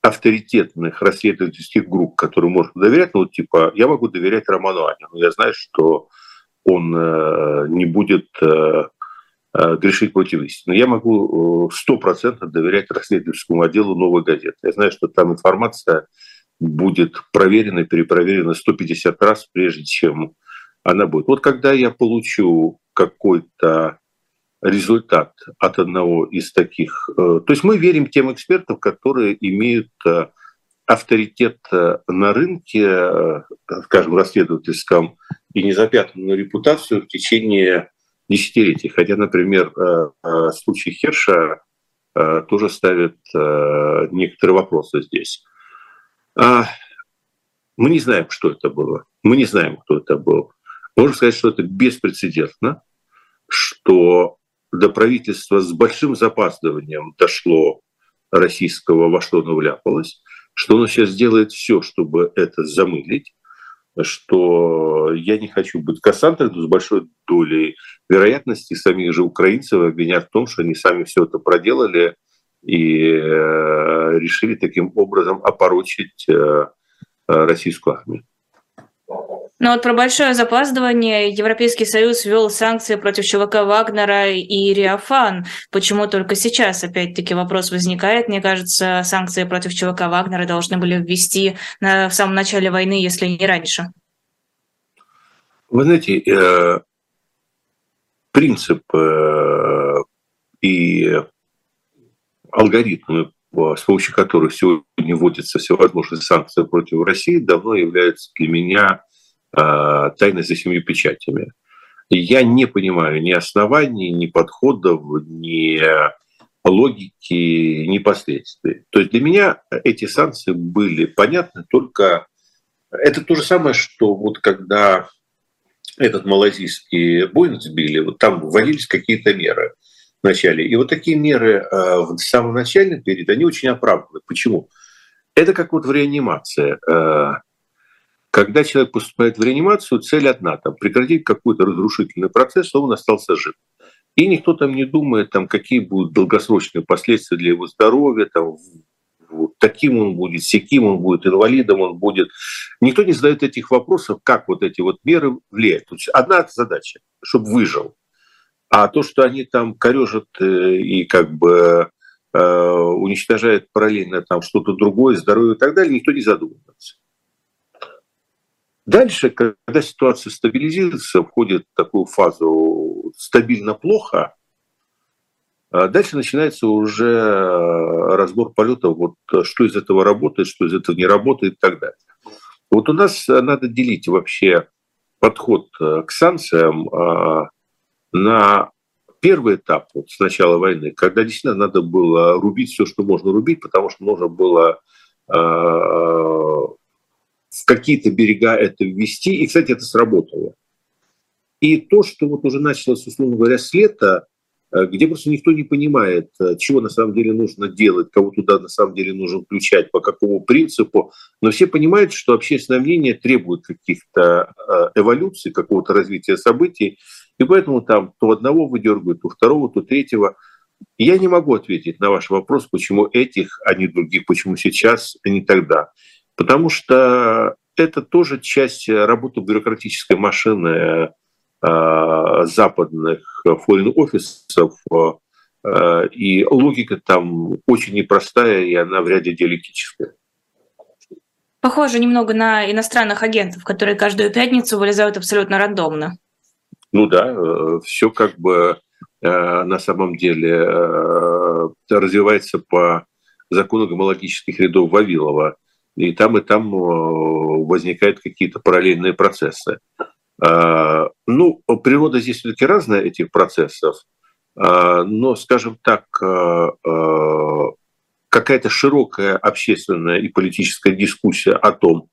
авторитетных расследовательских групп, которым можно доверять. Ну, типа, я могу доверять Роману Анину. Я знаю, что он э, не будет э, э, грешить против истины. Я могу стопроцентно доверять расследовательскому отделу «Новой газеты». Я знаю, что там информация будет проверена, перепроверена 150 раз, прежде чем она будет. Вот когда я получу какой-то результат от одного из таких... Э, то есть мы верим тем экспертам, которые имеют э, авторитет э, на рынке, скажем, расследовательском, и незапятнанную репутацию в течение десятилетий. Хотя, например, случай Херша тоже ставит некоторые вопросы здесь. А, мы не знаем, что это было. Мы не знаем, кто это был. Можно сказать, что это беспрецедентно, что до правительства с большим запаздыванием дошло российского, во что оно вляпалось, что оно сейчас делает все, чтобы это замылить, что я не хочу быть Кассандрой, но с большой долей вероятности самих же украинцев обвинят в том, что они сами все это проделали и э, решили таким образом опорочить э, российскую армию. Но вот про большое запаздывание Европейский Союз ввел санкции против ЧВК Вагнера и Риафан. Почему только сейчас, опять-таки, вопрос возникает? Мне кажется, санкции против ЧВК Вагнера должны были ввести на, в самом начале войны, если не раньше. Вы знаете, э, принцип э, и алгоритмы, с помощью которых сегодня вводятся всевозможные санкции против России, давно являются для меня тайны за семью печатями. Я не понимаю ни оснований, ни подходов, ни логики ни последствий. То есть для меня эти санкции были понятны только... Это то же самое, что вот когда этот малазийский Боинг сбили, вот там вводились какие-то меры в начале. И вот такие меры э, в самом начальном периоде, они очень оправданы. Почему? Это как вот в реанимации. Когда человек поступает в реанимацию, цель одна – там, прекратить какой-то разрушительный процесс, чтобы он остался жив. И никто там не думает, там, какие будут долгосрочные последствия для его здоровья, там, вот, таким он будет, секим он будет, инвалидом он будет. Никто не задает этих вопросов, как вот эти вот меры влияют. Одна задача, чтобы выжил. А то, что они там корежат э, и как бы э, уничтожают параллельно там что-то другое, здоровье и так далее, никто не задумывается. Дальше, когда ситуация стабилизируется, входит в такую фазу стабильно плохо, а дальше начинается уже разбор полетов, вот что из этого работает, что из этого не работает и так далее. Вот у нас надо делить вообще подход к санкциям а, на первый этап вот, с начала войны, когда действительно надо было рубить все, что можно рубить, потому что нужно было а, в какие-то берега это ввести. И, кстати, это сработало. И то, что вот уже началось, условно говоря, с лета, э, где просто никто не понимает, э, чего на самом деле нужно делать, кого туда на самом деле нужно включать, по какому принципу. Но все понимают, что общественное мнение требует каких-то э, эволюций, какого-то развития событий, и поэтому там то одного выдергивают, то второго, то третьего. Я не могу ответить на ваш вопрос, почему этих, а не других, почему сейчас, а не тогда. Потому что это тоже часть работы бюрократической машины э, западных форин-офисов, э, и логика там очень непростая, и она в ряде диалектическая. Похоже немного на иностранных агентов, которые каждую пятницу вылезают абсолютно рандомно. Ну да, э, все как бы на самом деле развивается по закону гомологических рядов Вавилова и там и там э, возникают какие-то параллельные процессы. А, ну, природа здесь все-таки разная этих процессов, а, но, скажем так, э, э, какая-то широкая общественная и политическая дискуссия о том,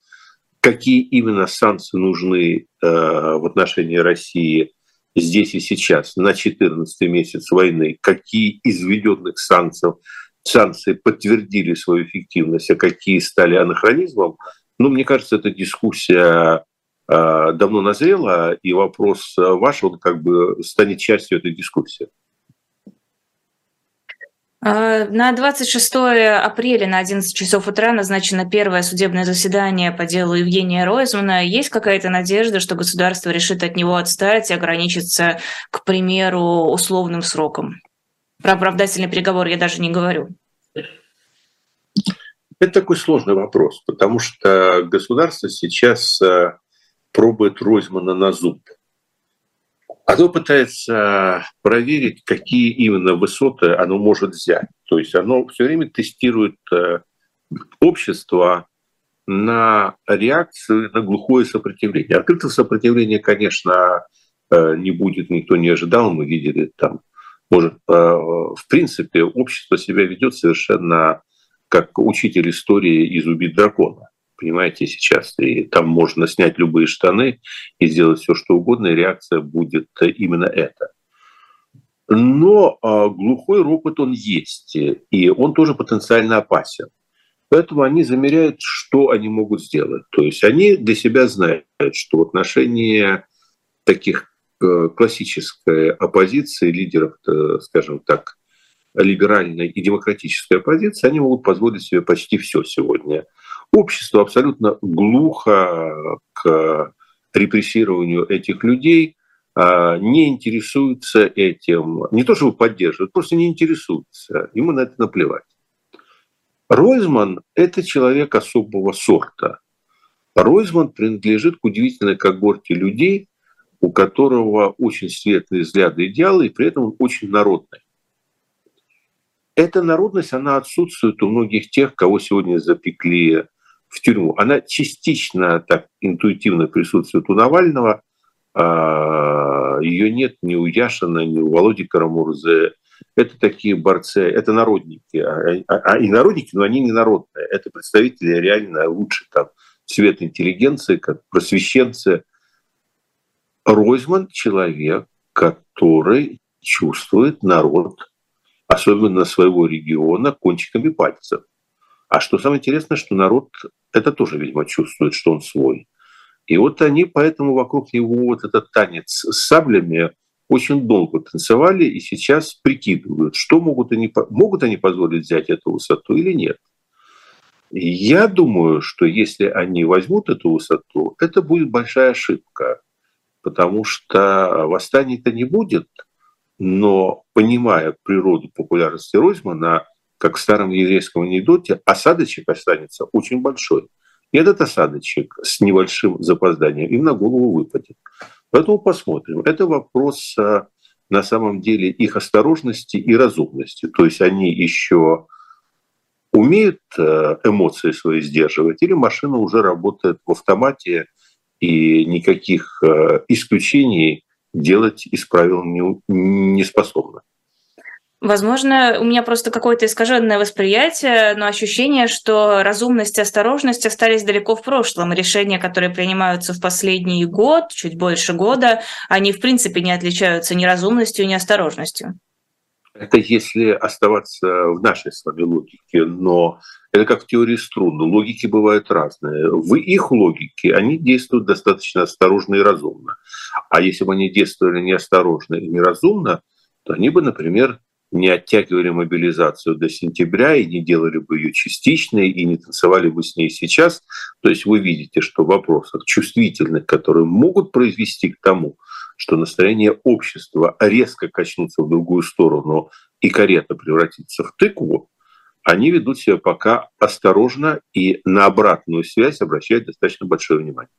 какие именно санкции нужны в отношении России здесь и сейчас, на 14 месяц войны, какие из введенных санкций санкции подтвердили свою эффективность, а какие стали анахронизмом, ну, мне кажется, эта дискуссия э, давно назрела, и вопрос ваш, он как бы станет частью этой дискуссии. А, на 26 апреля на 11 часов утра назначено первое судебное заседание по делу Евгения Ройзмана. Есть какая-то надежда, что государство решит от него отстать и ограничиться, к примеру, условным сроком? Про оправдательный приговор я даже не говорю. Это такой сложный вопрос, потому что государство сейчас э, пробует Ройзмана на зуб. Оно пытается проверить, какие именно высоты оно может взять. То есть оно все время тестирует э, общество на реакцию на глухое сопротивление. Открытого сопротивления, конечно, э, не будет, никто не ожидал. Мы видели там может, э, в принципе, общество себя ведет совершенно как учитель истории из «Убить дракона». Понимаете, сейчас и там можно снять любые штаны и сделать все, что угодно, и реакция будет именно это. Но э, глухой ропот он есть, и он тоже потенциально опасен. Поэтому они замеряют, что они могут сделать. То есть они для себя знают, что в отношении таких классической оппозиции, лидеров, э, скажем так, либеральной и демократической оппозиции, они могут позволить себе почти все сегодня. Общество абсолютно глухо к репрессированию этих людей, а, не интересуется этим, не то чтобы поддерживают, просто не интересуются, ему на это наплевать. Ройзман – это человек особого сорта. Ройзман принадлежит к удивительной когорте людей, у которого очень светлые взгляды и идеалы, и при этом он очень народный. Эта народность, она отсутствует у многих тех, кого сегодня запекли в тюрьму. Она частично так интуитивно присутствует у Навального, а, ее нет ни у Яшина, ни у Володи Карамурзы, это такие борцы, это народники. А, а, а и народники, но они не народные. Это представители реально лучше там цвет интеллигенции, как просвещенцы. Ройзман – человек, который чувствует народ, особенно своего региона, кончиками пальцев. А что самое интересное, что народ это тоже, видимо, чувствует, что он свой. И вот они поэтому вокруг него вот этот танец с саблями очень долго танцевали и сейчас прикидывают, что могут они, могут они позволить взять эту высоту или нет. Я думаю, что если они возьмут эту высоту, это будет большая ошибка, потому что восстаний-то не будет, но понимая природу популярности Ройзмана, как в старом еврейском анекдоте, осадочек останется очень большой. И этот осадочек с небольшим запозданием им на голову выпадет. Поэтому посмотрим. Это вопрос а, на самом деле их осторожности и разумности. То есть они еще умеют а, эмоции свои сдерживать, или машина уже работает в автомате, и никаких а, исключений делать из правил не, не способна. Возможно, у меня просто какое-то искаженное восприятие, но ощущение, что разумность и осторожность остались далеко в прошлом. Решения, которые принимаются в последний год, чуть больше года, они в принципе не отличаются ни разумностью, ни осторожностью. Это если оставаться в нашей с вами логике, но это как в теории струн. Логики бывают разные. В их логике они действуют достаточно осторожно и разумно. А если бы они действовали неосторожно и неразумно, то они бы, например, не оттягивали мобилизацию до сентября и не делали бы ее частичной, и не танцевали бы с ней сейчас. То есть вы видите, что в вопросах чувствительных, которые могут произвести к тому, что настроение общества резко качнутся в другую сторону и карета превратится в тыкву, они ведут себя пока осторожно и на обратную связь обращают достаточно большое внимание.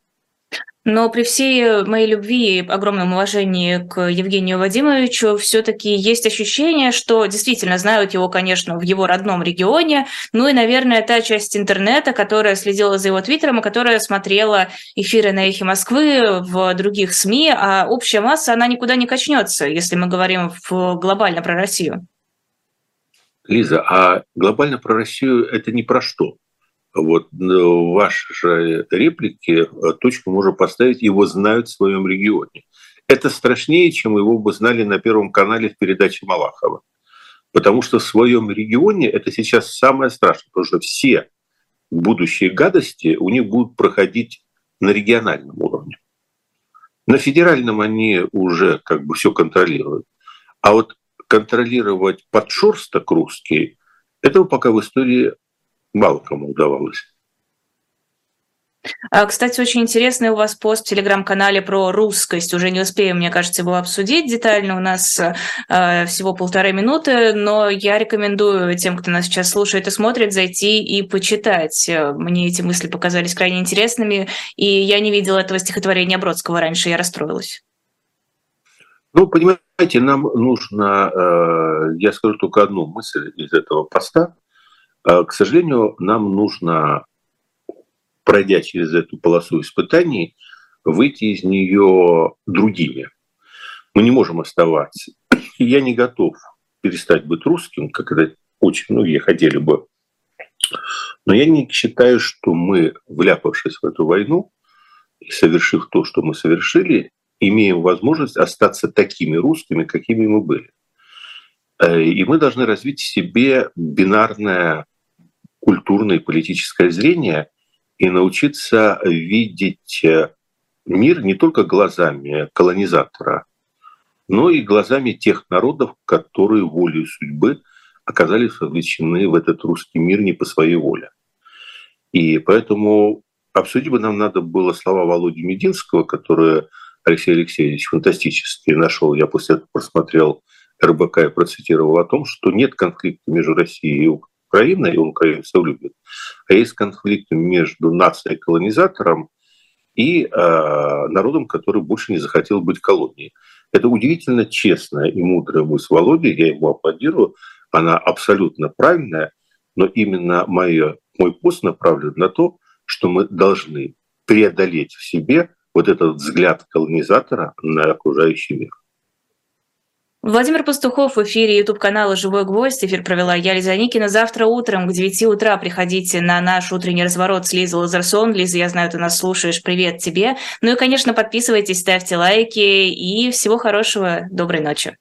Но при всей моей любви и огромном уважении к Евгению Вадимовичу все-таки есть ощущение, что действительно знают его, конечно, в его родном регионе, ну и, наверное, та часть интернета, которая следила за его твиттером и которая смотрела эфиры на «Эхе Москвы» в других СМИ, а общая масса, она никуда не качнется, если мы говорим глобально про Россию. Лиза, а глобально про Россию это не про что? Вот в вашей реплике э, точку можно поставить, его знают в своем регионе. Это страшнее, чем его бы знали на Первом канале в передаче Малахова. Потому что в своем регионе это сейчас самое страшное, потому что все будущие гадости у них будут проходить на региональном уровне. На федеральном они уже как бы все контролируют. А вот контролировать подшерсток русский, этого пока в истории мало кому удавалось. А, кстати, очень интересный у вас пост в телеграм-канале про русскость. Уже не успеем, мне кажется, его обсудить детально. У нас э, всего полторы минуты, но я рекомендую тем, кто нас сейчас слушает и смотрит, зайти и почитать. Мне эти мысли показались крайне интересными, и я не видела этого стихотворения Бродского раньше, я расстроилась. Ну, понимаете, нам нужно, э, я скажу только одну мысль из этого поста. А, к сожалению, нам нужно, пройдя через эту полосу испытаний, выйти из нее другими. Мы не можем оставаться. Я не готов перестать быть русским, как это очень многие хотели бы. Но я не считаю, что мы, вляпавшись в эту войну и совершив то, что мы совершили, имеем возможность остаться такими русскими, какими мы были. Э, и мы должны развить в себе бинарное культурное и политическое зрение и научиться видеть э, мир не только глазами колонизатора, но и глазами тех народов, которые волей судьбы оказались вовлечены в этот русский мир не по своей воле. И поэтому обсудить бы нам надо было слова Володи Мединского, которые Алексей Алексеевич фантастически нашел. Я после этого просмотрел РБК и процитировал о том, что нет конфликта между Россией и Украина, и он украинцев любит, а есть конфликт между нацией-колонизатором и э, народом, который больше не захотел быть колонией. Это удивительно честная и мудрая мысль Володи, я ему аплодирую, она абсолютно правильная, но именно мое, мой пост направлен на то, что мы должны преодолеть в себе вот этот взгляд колонизатора на окружающий мир. Владимир Пастухов в эфире YouTube-канала «Живой гвоздь». Эфир провела я, Лиза Никина. Завтра утром к 9 утра приходите на наш утренний разворот с Лизой Лазерсон. Лиза, я знаю, ты нас слушаешь. Привет тебе. Ну и, конечно, подписывайтесь, ставьте лайки. И всего хорошего. Доброй ночи.